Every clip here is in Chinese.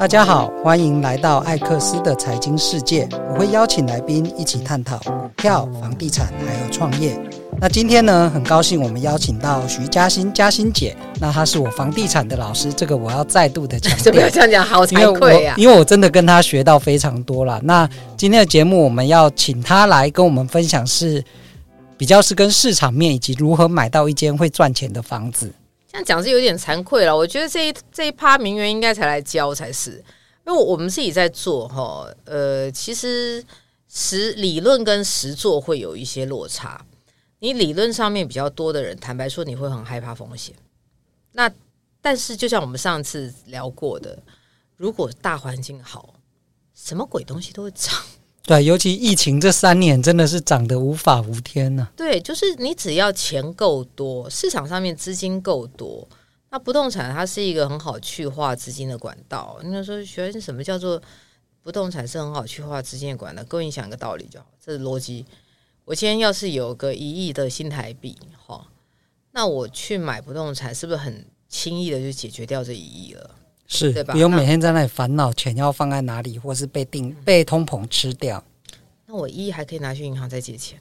大家好，欢迎来到艾克斯的财经世界。我会邀请来宾一起探讨股票、房地产还有创业。那今天呢，很高兴我们邀请到徐嘉欣嘉欣姐。那她是我房地产的老师，这个我要再度的强调。不 要这样讲，好惭愧呀、啊！因为我真的跟她学到非常多了。那今天的节目我们要请她来跟我们分享，是比较是跟市场面以及如何买到一间会赚钱的房子。这样讲是有点惭愧了，我觉得这一这一趴名媛应该才来教才是，因为我们自己在做哈，呃，其实实理论跟实作会有一些落差。你理论上面比较多的人，坦白说你会很害怕风险。那但是就像我们上次聊过的，如果大环境好，什么鬼东西都会涨。对，尤其疫情这三年真的是涨得无法无天呐、啊。对，就是你只要钱够多，市场上面资金够多，那不动产它是一个很好去化资金的管道。应该说，学什么叫做不动产是很好去化资金的管道？各位你想一个道理就好，这是逻辑。我今天要是有个一亿的新台币，哈，那我去买不动产，是不是很轻易的就解决掉这一亿了？是，对吧？不用每天在那里烦恼钱要放在哪里，或是被定被通膨吃掉。那我一亿还可以拿去银行再借钱，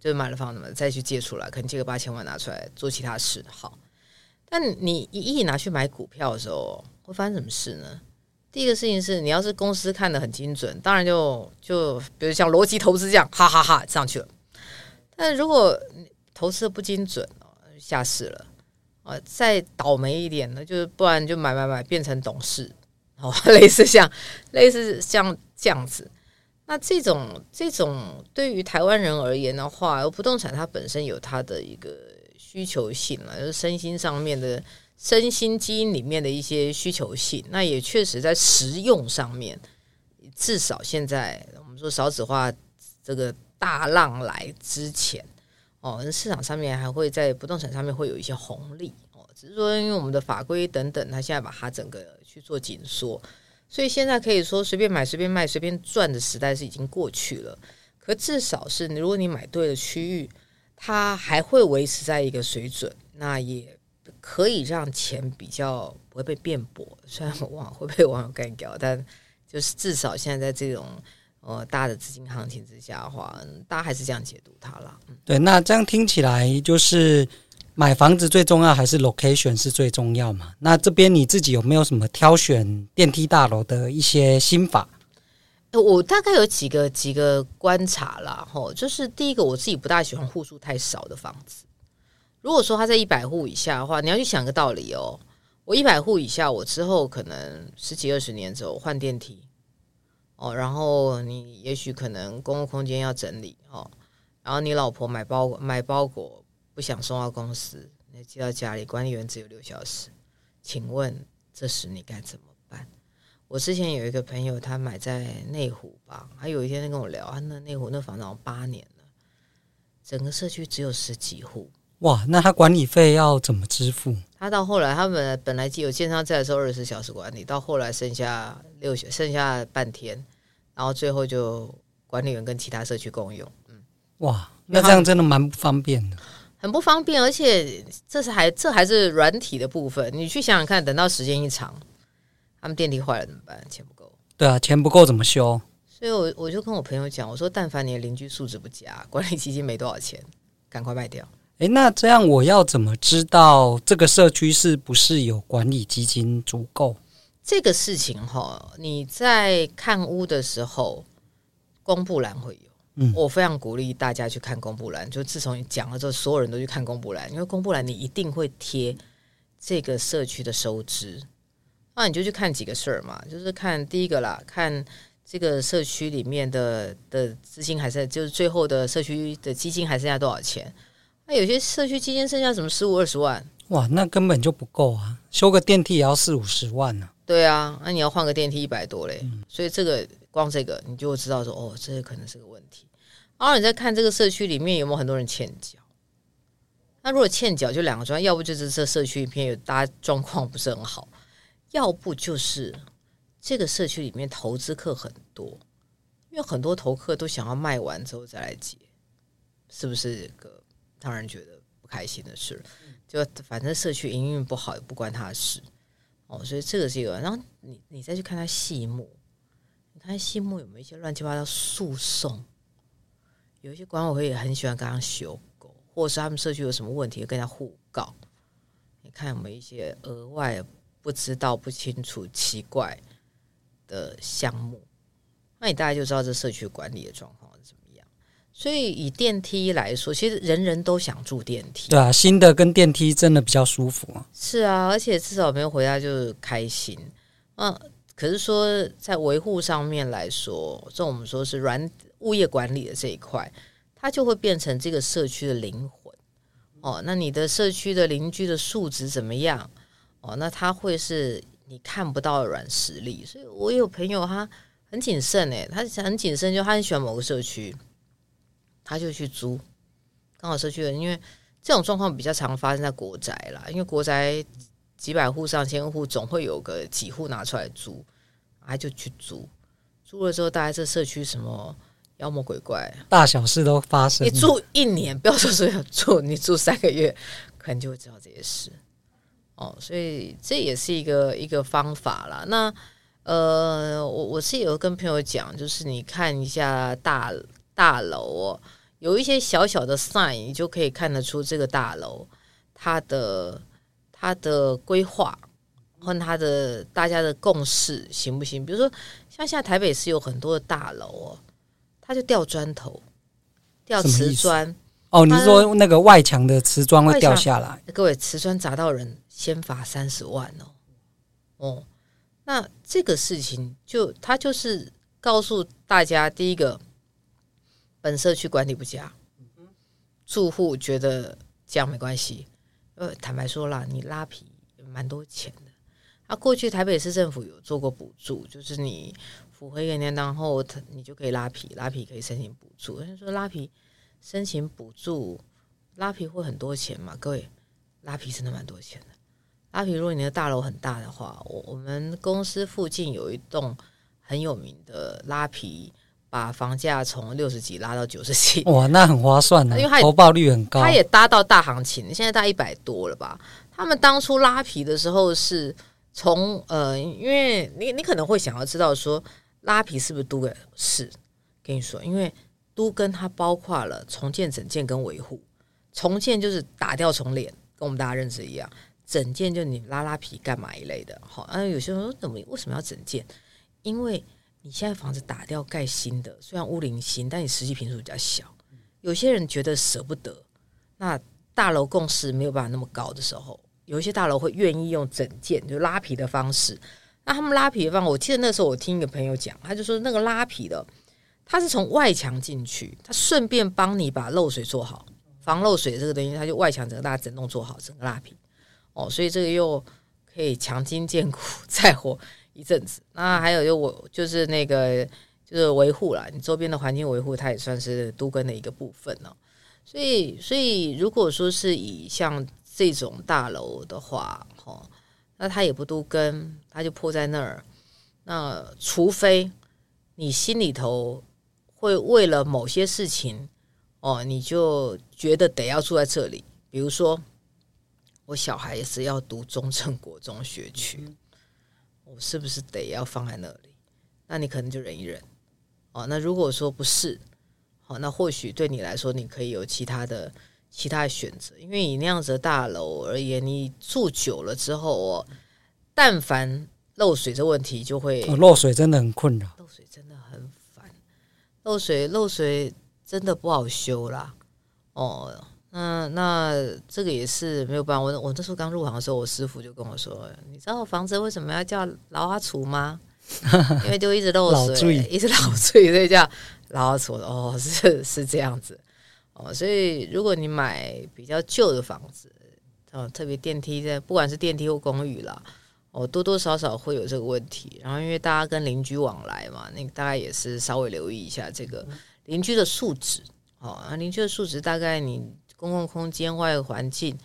就是买了房子嘛，再去借出来，可能借个八千万拿出来做其他事。好，但你一亿拿去买股票的时候，会发生什么事呢？第一个事情是你要是公司看得很精准，当然就就比如像逻辑投资这样，哈哈哈，哈上去了。但如果投资的不精准，下市了。啊，再倒霉一点呢，就是不然就买买买变成董事，哦，类似像类似像这样子。那这种这种对于台湾人而言的话，不动产它本身有它的一个需求性了，就是身心上面的身心基因里面的一些需求性。那也确实在实用上面，至少现在我们说少子化这个大浪来之前。哦，市场上面还会在不动产上面会有一些红利哦，只是说因为我们的法规等等，它现在把它整个去做紧缩，所以现在可以说随便买、随便卖、随便赚的时代是已经过去了。可至少是如果你买对了区域，它还会维持在一个水准，那也可以让钱比较不会被变薄。虽然我网会被网友干掉，但就是至少现在在这种。呃，大的资金行情之下的话，大家还是这样解读它了。对，那这样听起来就是买房子最重要还是 location 是最重要嘛？那这边你自己有没有什么挑选电梯大楼的一些心法？我大概有几个几个观察啦，吼，就是第一个，我自己不大喜欢户数太少的房子。如果说它在一百户以下的话，你要去想个道理哦。我一百户以下，我之后可能十几二十年之后换电梯。哦，然后你也许可能公共空间要整理哦，然后你老婆买包买包裹不想送到公司，你寄到家里，管理员只有六小时，请问这时你该怎么办？我之前有一个朋友，他买在内湖吧，他有一天他跟我聊，他那内湖那房子好像八年了，整个社区只有十几户，哇，那他管理费要怎么支付？他到后来，他们本来有建商在的时候二十四小时管理，到后来剩下六小剩下半天。然后最后就管理员跟其他社区共用，嗯，哇，那这样真的蛮不方便的，很不方便，而且这是还这还是软体的部分，你去想想看，等到时间一长，他们电梯坏了怎么办？钱不够，对啊，钱不够怎么修？所以我我就跟我朋友讲，我说但凡你的邻居素质不佳，管理基金没多少钱，赶快卖掉。诶，那这样我要怎么知道这个社区是不是有管理基金足够？这个事情哈，你在看屋的时候，公布栏会有。嗯，我非常鼓励大家去看公布栏。就自从你讲了之后，所有人都去看公布栏，因为公布栏你一定会贴这个社区的收支。那你就去看几个事儿嘛，就是看第一个啦，看这个社区里面的的资金还是就是最后的社区的基金还剩下多少钱？那有些社区基金剩下什么十五二十万，哇，那根本就不够啊！修个电梯也要四五十万呢、啊。对啊，那你要换个电梯一百多嘞，所以这个光这个你就知道说，哦，这可能是个问题。然后你再看这个社区里面有没有很多人欠缴，那如果欠缴就两个状态，要不就是这社区里面有大家状况不是很好，要不就是这个社区里面投资客很多，因为很多投客都想要卖完之后再来结，是不是个让人觉得不开心的事？就反正社区营运不好也不关他的事。哦，所以这个是一个。然后你你再去看他细目，你看细目有没有一些乱七八糟诉讼？有一些管委会也很喜欢跟他修狗，或者是他们社区有什么问题跟他互告。你看有没有一些额外不知道、不清楚、奇怪的项目？那你大概就知道这社区管理的状况。所以以电梯来说，其实人人都想住电梯。对啊，新的跟电梯真的比较舒服啊。是啊，而且至少没有回家就是开心。嗯，可是说在维护上面来说，这我们说是软物业管理的这一块，它就会变成这个社区的灵魂。哦，那你的社区的邻居的素质怎么样？哦，那他会是你看不到的软实力。所以我有朋友他。很谨慎诶，他很谨慎，就他很喜欢某个社区，他就去租。刚好社区的，因为这种状况比较常发生在国宅啦，因为国宅几百户、上千户，总会有个几户拿出来租，他就去租。租了之后，大概这社区什么妖魔鬼怪，大小事都发生。你住一年，不要说是要住，你住三个月，可能就会知道这些事。哦，所以这也是一个一个方法啦。那。呃，我我是有跟朋友讲，就是你看一下大大楼哦，有一些小小的 sign，你就可以看得出这个大楼它的它的规划和它的大家的共识行不行？比如说，像现在台北市有很多的大楼哦，它就掉砖头，掉瓷砖哦。你是说那个外墙的瓷砖会掉下来？各位，瓷砖砸到人，先罚三十万哦，哦。那这个事情就他就是告诉大家，第一个，本社区管理不佳，住户觉得这样没关系。呃，坦白说啦，你拉皮蛮多钱的。啊，过去台北市政府有做过补助，就是你符合一个年当后，他你就可以拉皮，拉皮可以申请补助。他说拉皮申请补助，拉皮会很多钱嘛？各位，拉皮真的蛮多钱的。拉皮，如果你的大楼很大的话，我我们公司附近有一栋很有名的拉皮，把房价从六十几拉到九十几，哇，那很划算的，因为它投报率很高，它也搭到大行情，现在大一百多了吧？他们当初拉皮的时候是从呃，因为你你可能会想要知道说拉皮是不是都给是？跟你说，因为都跟它包括了重建、整建跟维护。重建就是打掉重脸，跟我们大家认知一样。整件就你拉拉皮干嘛一类的，好，啊，有些人说怎么为什么要整件？因为你现在房子打掉盖新的，虽然屋龄新，但你实际坪数比较小。有些人觉得舍不得，那大楼共识没有办法那么高的时候，有一些大楼会愿意用整件就拉皮的方式。那他们拉皮的方法，我记得那时候我听一个朋友讲，他就说那个拉皮的，他是从外墙进去，他顺便帮你把漏水做好，防漏水这个东西，他就外墙整个大整栋做好，整个拉皮。哦，所以这个又可以强筋健骨，再活一阵子。那还有就我就是那个就是维护啦，你周边的环境维护，它也算是都更的一个部分哦。所以，所以如果说是以像这种大楼的话，哦，那它也不都更，它就破在那儿。那除非你心里头会为了某些事情，哦，你就觉得得要住在这里，比如说。我小孩也是要读中正国中学区，我是不是得要放在那里？那你可能就忍一忍哦。那如果说不是，好，那或许对你来说，你可以有其他的其他的选择。因为以那样子的大楼而言，你住久了之后哦，但凡漏水这问题就会哦漏水，真的很困扰。漏水真的很烦，漏水漏水真的不好修啦，哦。嗯，那这个也是没有办法。我我那时候刚入行的时候，我师傅就跟我说：“你知道我房子为什么要叫老阿厨吗？因为就一直漏水，一直漏水，所以叫老阿厨。”哦，是是这样子哦。所以如果你买比较旧的房子，哦，特别电梯在，不管是电梯或公寓啦，哦，多多少少会有这个问题。然后因为大家跟邻居往来嘛，那大概也是稍微留意一下这个邻居的素质。哦，邻居的素质大概你。公共空间外的环境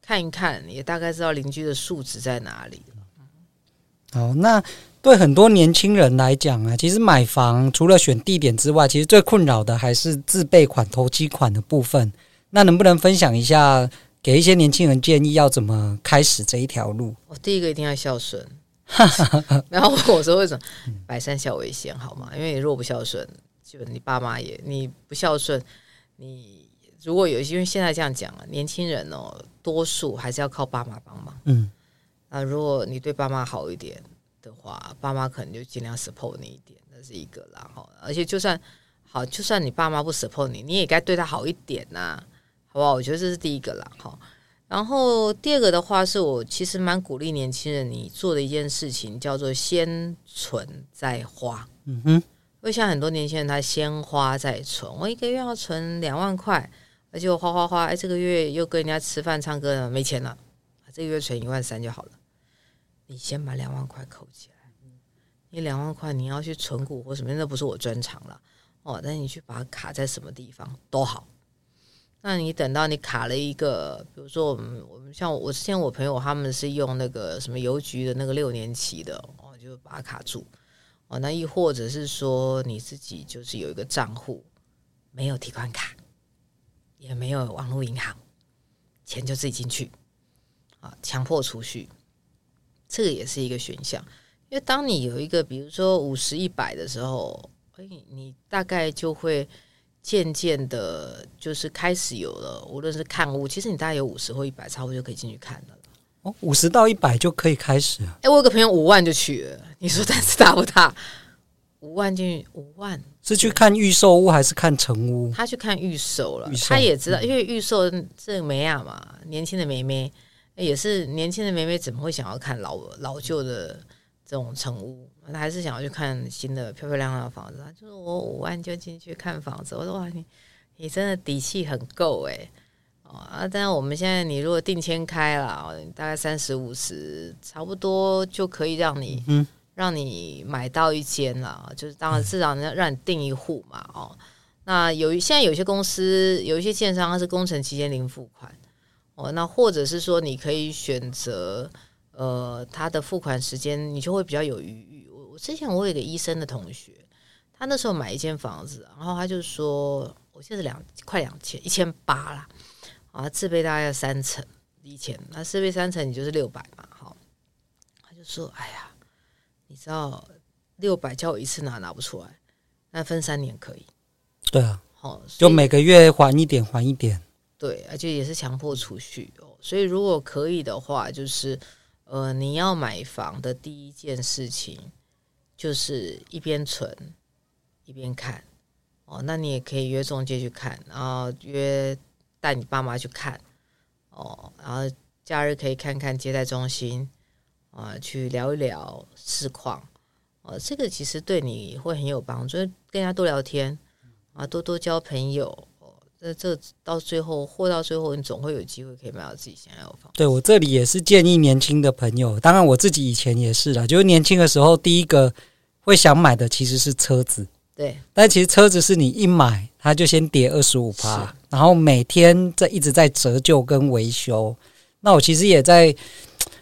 看一看，也大概知道邻居的素质在哪里。好，那对很多年轻人来讲啊，其实买房除了选地点之外，其实最困扰的还是自备款、投机款的部分。那能不能分享一下给一些年轻人建议，要怎么开始这一条路？我第一个一定要孝顺，然后我说为什么？百善孝为先，好吗？因为你若不孝顺，就你爸妈也你不孝顺，你如果有，因为现在这样讲啊，年轻人哦，多数还是要靠爸妈帮忙。嗯，啊，如果你对爸妈好一点的话，爸妈可能就尽量 support 你一点，那是一个啦。哈，而且就算好，就算你爸妈不 support 你，你也该对他好一点呐、啊。好不好？我觉得这是第一个啦，哈。然后第二个的话，是我其实蛮鼓励年轻人你做的一件事情，叫做先存再花。嗯哼，因为像很多年轻人，他先花再存，我一个月要存两万块，而且我花花花，哎，这个月又跟人家吃饭唱歌了，没钱了，这个月存一万三就好了。你先把两万块扣起来，你两万块你要去存股或什么，那不是我专长了哦。但是你去把它卡在什么地方都好。那你等到你卡了一个，比如说我们我们像我之前我朋友他们是用那个什么邮局的那个六年期的哦，就把它卡住哦。那亦或者是说你自己就是有一个账户，没有提款卡，也没有网络银行，钱就自己进去啊，强迫储蓄，这个也是一个选项。因为当你有一个比如说五十一百的时候，哎，你大概就会。渐渐的，就是开始有了，无论是看物，其实你大概有五十或一百，差不多就可以进去看了。哦，五十到一百就可以开始。哎，我有个朋友五万就去了，你说胆子大不大？五万进去，五万是去看预售屋还是看成屋？他去看预售了，售他也知道，嗯、因为预售这个妹啊嘛，年轻的妹妹也是年轻的妹妹，怎么会想要看老老旧的这种成屋？他还是想要去看新的漂漂亮亮的房子，就是我五万就进去看房子。我说哇，你你真的底气很够诶。哦啊！但是我们现在你如果定签开了，大概三十五十，差不多就可以让你、嗯、让你买到一间了。就是当然至少让让你订一户嘛。哦，那有现在有些公司有一些建商，它是工程期间零付款哦，那或者是说你可以选择呃，他的付款时间你就会比较有余裕。我我之前我有一个医生的同学，他那时候买一间房子，然后他就说，我现在是两快两千一千八啦，啊，自备大概要三层一千，那自备三层你就是六百嘛，好，他就说，哎呀，你知道六百叫我一次拿拿不出来，那分三年可以，对啊，好，就每个月还一点还一点，对，而且也是强迫储蓄哦，所以如果可以的话，就是呃，你要买房的第一件事情。就是一边存一边看。哦，那你也可以约中介去看，然后约带你爸妈去看。哦，然后假日可以看看接待中心啊，去聊一聊市况哦，这个其实对你会很有帮助，跟人家多聊天啊，多多交朋友。这这到最后，或到最后，你总会有机会可以买到自己想要的房。对，我这里也是建议年轻的朋友，当然我自己以前也是啦，就是年轻的时候，第一个会想买的其实是车子。对，但其实车子是你一买，它就先跌二十五趴，然后每天在一直在折旧跟维修。那我其实也在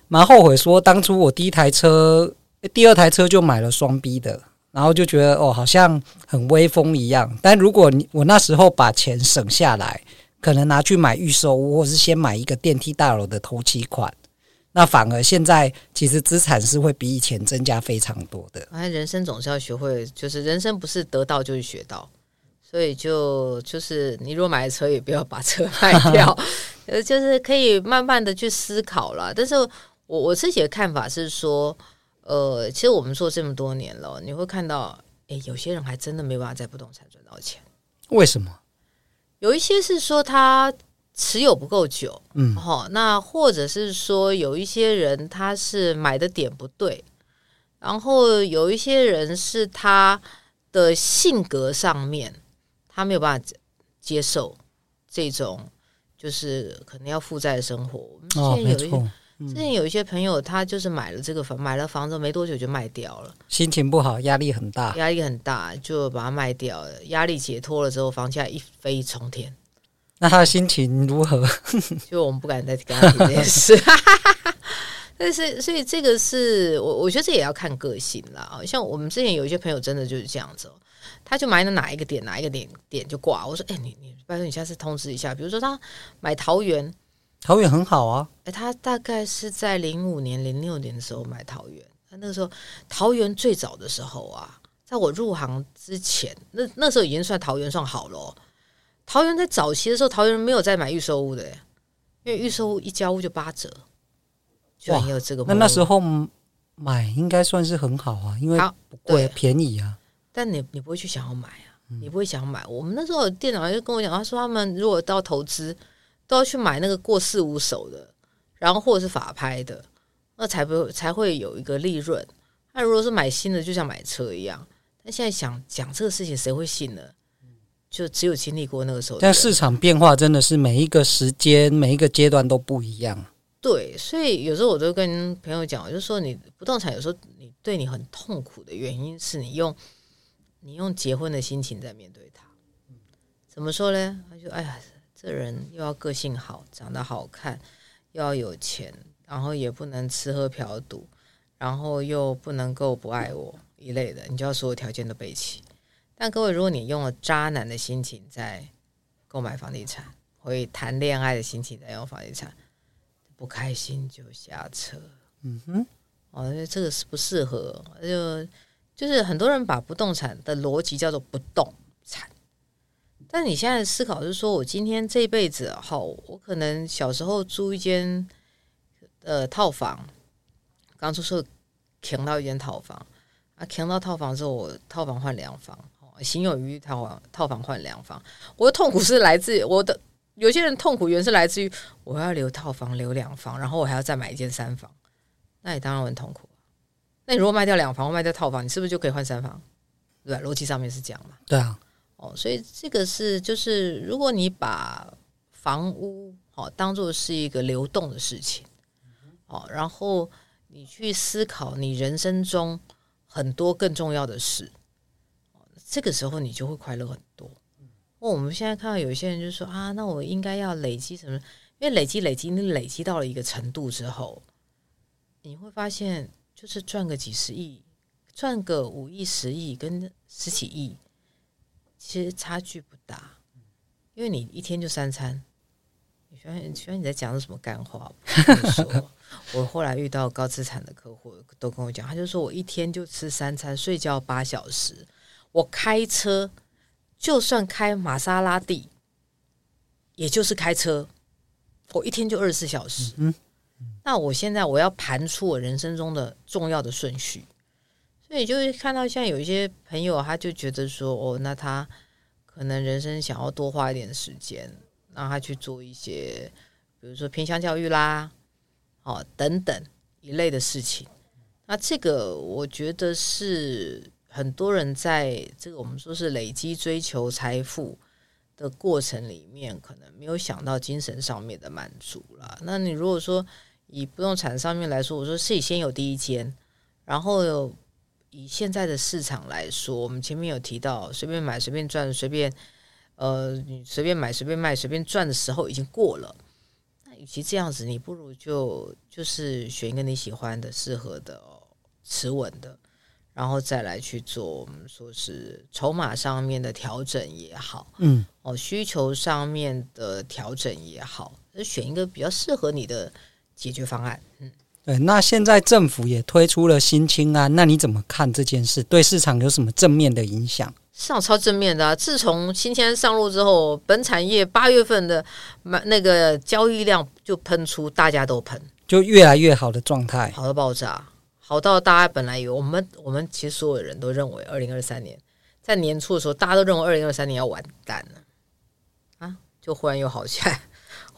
蛮后悔，说当初我第一台车，第二台车就买了双 B 的。然后就觉得哦，好像很威风一样。但如果你我那时候把钱省下来，可能拿去买预售屋，或是先买一个电梯大楼的头期款，那反而现在其实资产是会比以前增加非常多的。反正，人生总是要学会，就是人生不是得到就是学到，所以就就是你如果买了车，也不要把车 卖掉，呃，就是可以慢慢的去思考了。但是我我自己的看法是说。呃，其实我们做这么多年了，你会看到，诶，有些人还真的没办法在不动产赚到钱。为什么？有一些是说他持有不够久，嗯，好，那或者是说有一些人他是买的点不对，然后有一些人是他的性格上面他没有办法接受这种就是可能要负债的生活。哦，没错。之前有一些朋友，他就是买了这个房，买了房子没多久就卖掉了，心情不好，压力很大，压力很大，就把它卖掉了。压力解脱了之后，房价一飞冲天。那他的心情如何？就我们不敢再跟他提这件事。但是，所以这个是我，我觉得这也要看个性啦。像我们之前有一些朋友，真的就是这样子，他就买了哪一个点，哪一个点点就挂。我说，哎、欸，你你拜托你下次通知一下，比如说他买桃园。桃园很好啊。哎，他大概是在零五年、零六年的时候买桃园。他那个时候桃园最早的时候啊，在我入行之前，那那时候已经算桃园算好了。桃园在早期的时候，桃园人没有在买预售屋的，因为预售屋一交屋就八折，就很有这个。那那时候买应该算是很好啊，因为不贵便宜啊。但你你不会去想要买啊，你不会想要买。我们那时候店长就跟我讲，他说他们如果到投资，都要去买那个过四五手的，然后或者是法拍的。那才不会才会有一个利润。那如果是买新的，就像买车一样。但现在想讲这个事情，谁会信呢？就只有经历过那个时候。但市场变化真的是每一个时间、每一个阶段都不一样。对，所以有时候我都跟朋友讲，我就是说你不动产有时候你对你很痛苦的原因是你用你用结婚的心情在面对它。怎么说呢？他就哎呀，这人又要个性好，长得好看，又要有钱。然后也不能吃喝嫖赌，然后又不能够不爱我一类的，你就要所有条件都备齐。但各位，如果你用了渣男的心情在购买房地产，会谈恋爱的心情在用房地产，不开心就下车。嗯哼，哦，因为这个是不适合，就就是很多人把不动产的逻辑叫做不动产，但你现在思考是说，我今天这一辈子，好，我可能小时候租一间。呃，套房刚出售，扛到一间套房啊，扛到套房之后，我套房换两房，心有余套房套房换两房。我的痛苦是来自我的，有些人痛苦原是来自于我要留套房留两房，然后我还要再买一间三房，那你当然很痛苦。那你如果卖掉两房，卖掉套房，你是不是就可以换三房？对？逻辑上面是这样嘛？对啊。哦，所以这个是就是，如果你把房屋哦当做是一个流动的事情。哦，然后你去思考你人生中很多更重要的事，这个时候你就会快乐很多。我们现在看到有些人就说啊，那我应该要累积什么？因为累积累积，你累积到了一个程度之后，你会发现就是赚个几十亿，赚个五亿、十亿跟十几亿，其实差距不大，因为你一天就三餐。你发现，发现你在讲什么干话？我说。我后来遇到高资产的客户，都跟我讲，他就说我一天就吃三餐，睡觉八小时。我开车，就算开玛莎拉蒂，也就是开车，我一天就二十四小时。嗯，那我现在我要盘出我人生中的重要的顺序，所以就会看到像有一些朋友，他就觉得说，哦，那他可能人生想要多花一点时间，让他去做一些，比如说偏向教育啦。哦，等等一类的事情，那这个我觉得是很多人在这个我们说是累积追求财富的过程里面，可能没有想到精神上面的满足了。那你如果说以不动产上面来说，我说是以先有第一间，然后以现在的市场来说，我们前面有提到，随便买随便赚，随便呃你随便买随便卖随便赚的时候已经过了。那与其这样子，你不如就就是选一个你喜欢的、适合的、持稳的，然后再来去做我们说是筹码上面的调整也好，嗯，哦，需求上面的调整也好，就选一个比较适合你的解决方案。嗯，对。那现在政府也推出了新清安，那你怎么看这件事？对市场有什么正面的影响？市场超正面的啊！自从新青安上路之后，本产业八月份的买那个交易量就喷出，大家都喷，就越来越好的状态，好到爆炸，好到大家本来以为我们我们其实所有人都认为二零二三年在年初的时候，大家都认为二零二三年要完蛋了啊，就忽然又好起来，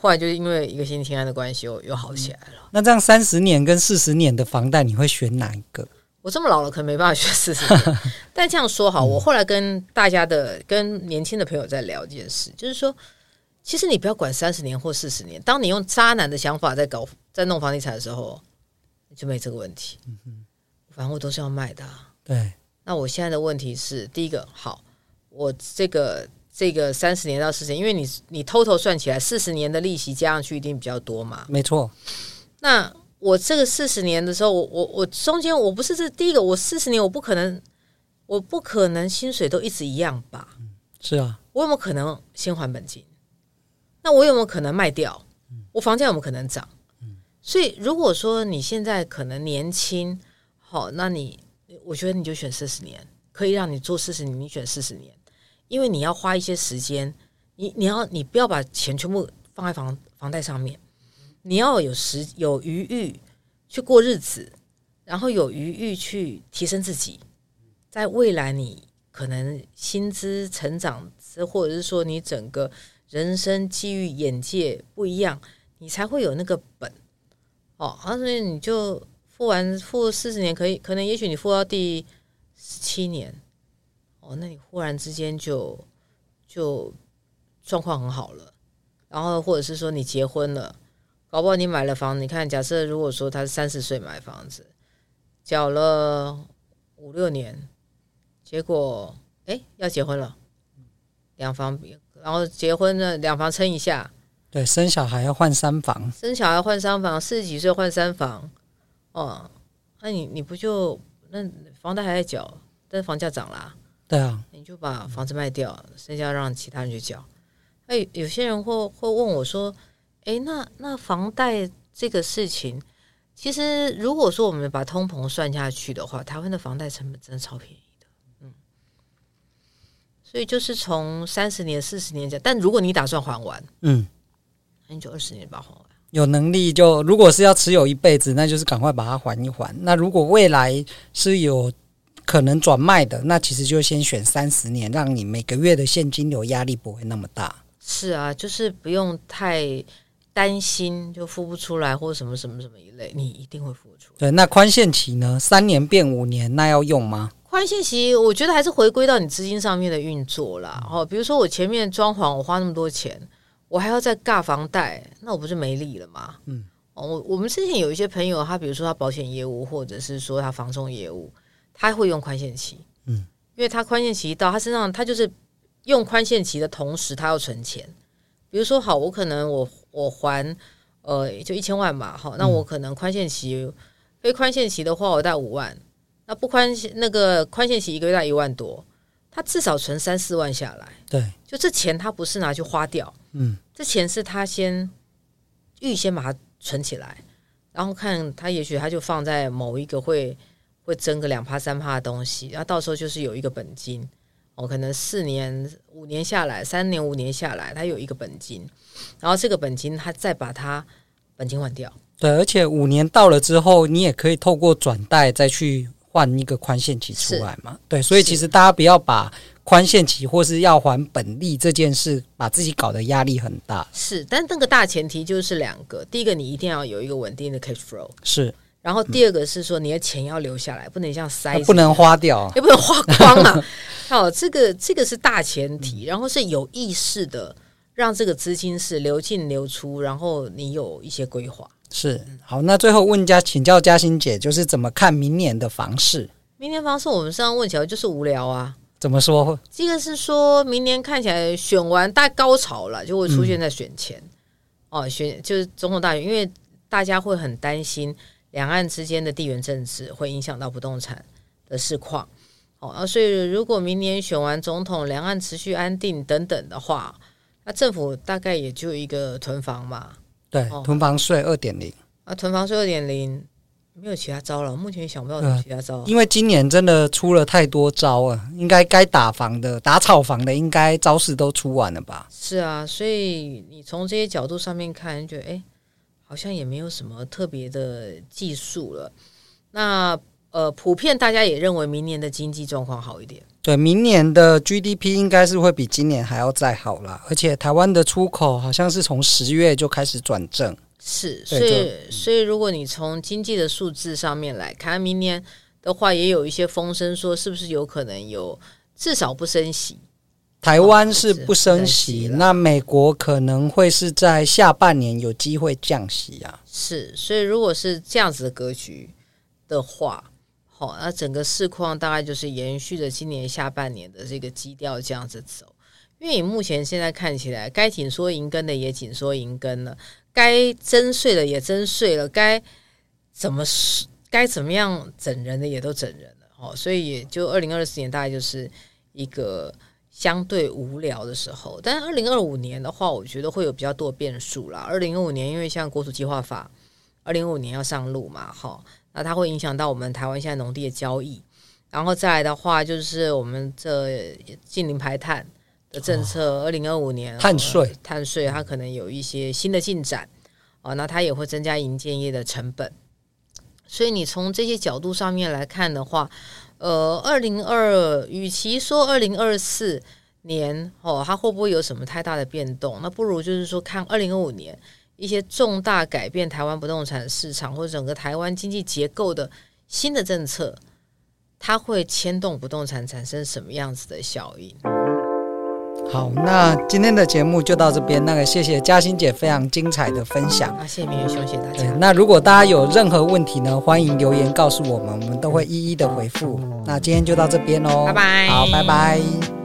后来就是因为一个新青安的关系又又好起来了。嗯，那这样三十年跟四十年的房贷，你会选哪一个？我这么老了，可能没办法选四十年。但这样说好，我后来跟大家的、跟年轻的朋友在聊一件事，就是说，其实你不要管三十年或四十年，当你用渣男的想法在搞、在弄房地产的时候，就没这个问题。嗯反正我都是要卖的。对。那我现在的问题是，第一个，好，我这个这个三十年到四十年，因为你你偷偷算起来，四十年的利息加上去一定比较多嘛。没错。那我这个四十年的时候，我我我中间我不是这第一个，我四十年我不可能，我不可能薪水都一直一样吧？是啊，我有没有可能先还本金？那我有没有可能卖掉？我房价有没有可能涨？所以如果说你现在可能年轻，好，那你我觉得你就选四十年，可以让你做四十年，你选四十年，因为你要花一些时间，你你要你不要把钱全部放在房房贷上面，你要有时有余裕去过日子，然后有余裕去提升自己，在未来你可能薪资成长，或者是说你整个人生机遇眼界不一样，你才会有那个本哦。而且你就付完付四十年，可以可能也许你付到第十七年哦，那你忽然之间就就状况很好了，然后或者是说你结婚了，搞不好你买了房，你看假设如果说他是三十岁买房子。缴了五六年，结果哎要结婚了，两房，然后结婚了两房撑一下，对，生小孩要换三房，生小孩换三房，四十几岁换三房，哦，那你你不就那房贷还在缴，但是房价涨啦，对啊，你就把房子卖掉，剩下让其他人去缴。哎，有些人会会问我说，哎，那那房贷这个事情。其实，如果说我们把通膨算下去的话，台湾的房贷成本真的超便宜的，嗯。所以就是从三十年、四十年讲，但如果你打算还完，嗯，那你就二十年把它还完。有能力就，如果是要持有一辈子，那就是赶快把它还一还。那如果未来是有可能转卖的，那其实就先选三十年，让你每个月的现金流压力不会那么大。是啊，就是不用太。担心就付不出来，或者什么什么什么一类，你一定会付出。对，那宽限期呢？三年变五年，那要用吗？宽限期，我觉得还是回归到你资金上面的运作啦。哦，比如说我前面装潢，我花那么多钱，我还要再尬房贷，那我不是没力了吗？嗯，哦，我我们之前有一些朋友，他比如说他保险业务，或者是说他房仲业务，他会用宽限期。嗯，因为他宽限期一到，他身上他就是用宽限期的同时，他要存钱。比如说，好，我可能我我还呃就一千万嘛，好，那我可能宽限期非宽限期的话，我贷五万，那不宽限那个宽限期一个月贷一万多，他至少存三四万下来，对，就这钱他不是拿去花掉，嗯，这钱是他先预先把它存起来，然后看他也许他就放在某一个会会增个两趴三趴的东西，然后到时候就是有一个本金。我可能四年五年下来，三年五年下来，它有一个本金，然后这个本金它再把它本金换掉。对，而且五年到了之后，你也可以透过转贷再去换一个宽限期出来嘛。对，所以其实大家不要把宽限期或是要还本利这件事，把自己搞得压力很大。是，但那个大前提就是两个，第一个你一定要有一个稳定的 cash flow。是。然后第二个是说，你的钱要留下来，嗯、不能像塞，不能花掉，也不能花光啊。好，这个这个是大前提，然后是有意识的让这个资金是流进流出，然后你有一些规划。是好，那最后问家请教嘉欣姐，就是怎么看明年的房市？明年房市我们上次问起来就是无聊啊。怎么说？这个是说明年看起来选完大高潮了，就会出现在选前、嗯、哦，选就是总统大选，因为大家会很担心。两岸之间的地缘政治会影响到不动产的市况，哦，啊，所以如果明年选完总统，两岸持续安定等等的话，那政府大概也就一个囤房嘛，对，囤房税二点零啊，囤房税二点零，没有其他招了，目前想不到其他招，因为今年真的出了太多招啊，应该该打房的、打炒房的，应该招式都出完了吧？是啊，所以你从这些角度上面看，觉得哎。诶好像也没有什么特别的技术了。那呃，普遍大家也认为明年的经济状况好一点。对，明年的 GDP 应该是会比今年还要再好了。而且台湾的出口好像是从十月就开始转正。是，所以所以如果你从经济的数字上面来看，明年的话也有一些风声说，是不是有可能有至少不升息。台湾是不升息，那美国可能会是在下半年有机会降息啊。是，所以如果是这样子的格局的话，好，那整个市况大概就是延续着今年下半年的这个基调这样子走。因为你目前现在看起来，该紧缩银根的也紧缩银根了，该征税的也征税了，该怎么该怎么样整人的也都整人了。哦，所以也就二零二四年大概就是一个。相对无聊的时候。但是二零二五年的话，我觉得会有比较多的变数啦。二零二五年，因为像国土计划法，二零二五年要上路嘛，哈，那它会影响到我们台湾现在农地的交易。然后再来的话，就是我们这近零排碳的政策，二零二五年碳税，碳税它可能有一些新的进展哦，那它也会增加营建业的成本。所以你从这些角度上面来看的话，呃，二零二，与其说二零二四年哦，它会不会有什么太大的变动？那不如就是说看二零二五年一些重大改变台湾不动产市场或者整个台湾经济结构的新的政策。它会牵动不动产产生什么样子的效应？好，那今天的节目就到这边。那个，谢谢嘉欣姐非常精彩的分享。啊，谢谢明月兄，谢谢大家。那如果大家有任何问题呢，欢迎留言告诉我们，我们都会一一的回复。那今天就到这边喽，拜拜。好，拜拜。